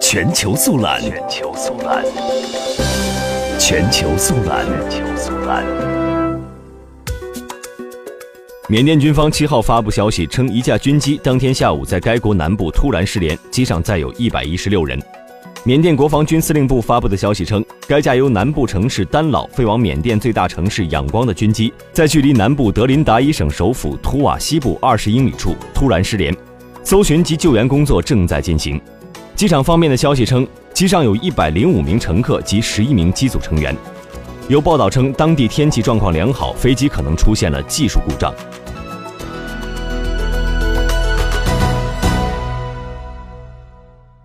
全球速览，全球速览，全球速览，全球速览。缅甸军方七号发布消息称，一架军机当天下午在该国南部突然失联，机上载有一百一十六人。缅甸国防军司令部发布的消息称，该架由南部城市丹老飞往缅甸最大城市仰光的军机，在距离南部德林达伊省首府图瓦西部二十英里处突然失联，搜寻及救援工作正在进行。机场方面的消息称，机上有一百零五名乘客及十一名机组成员。有报道称，当地天气状况良好，飞机可能出现了技术故障。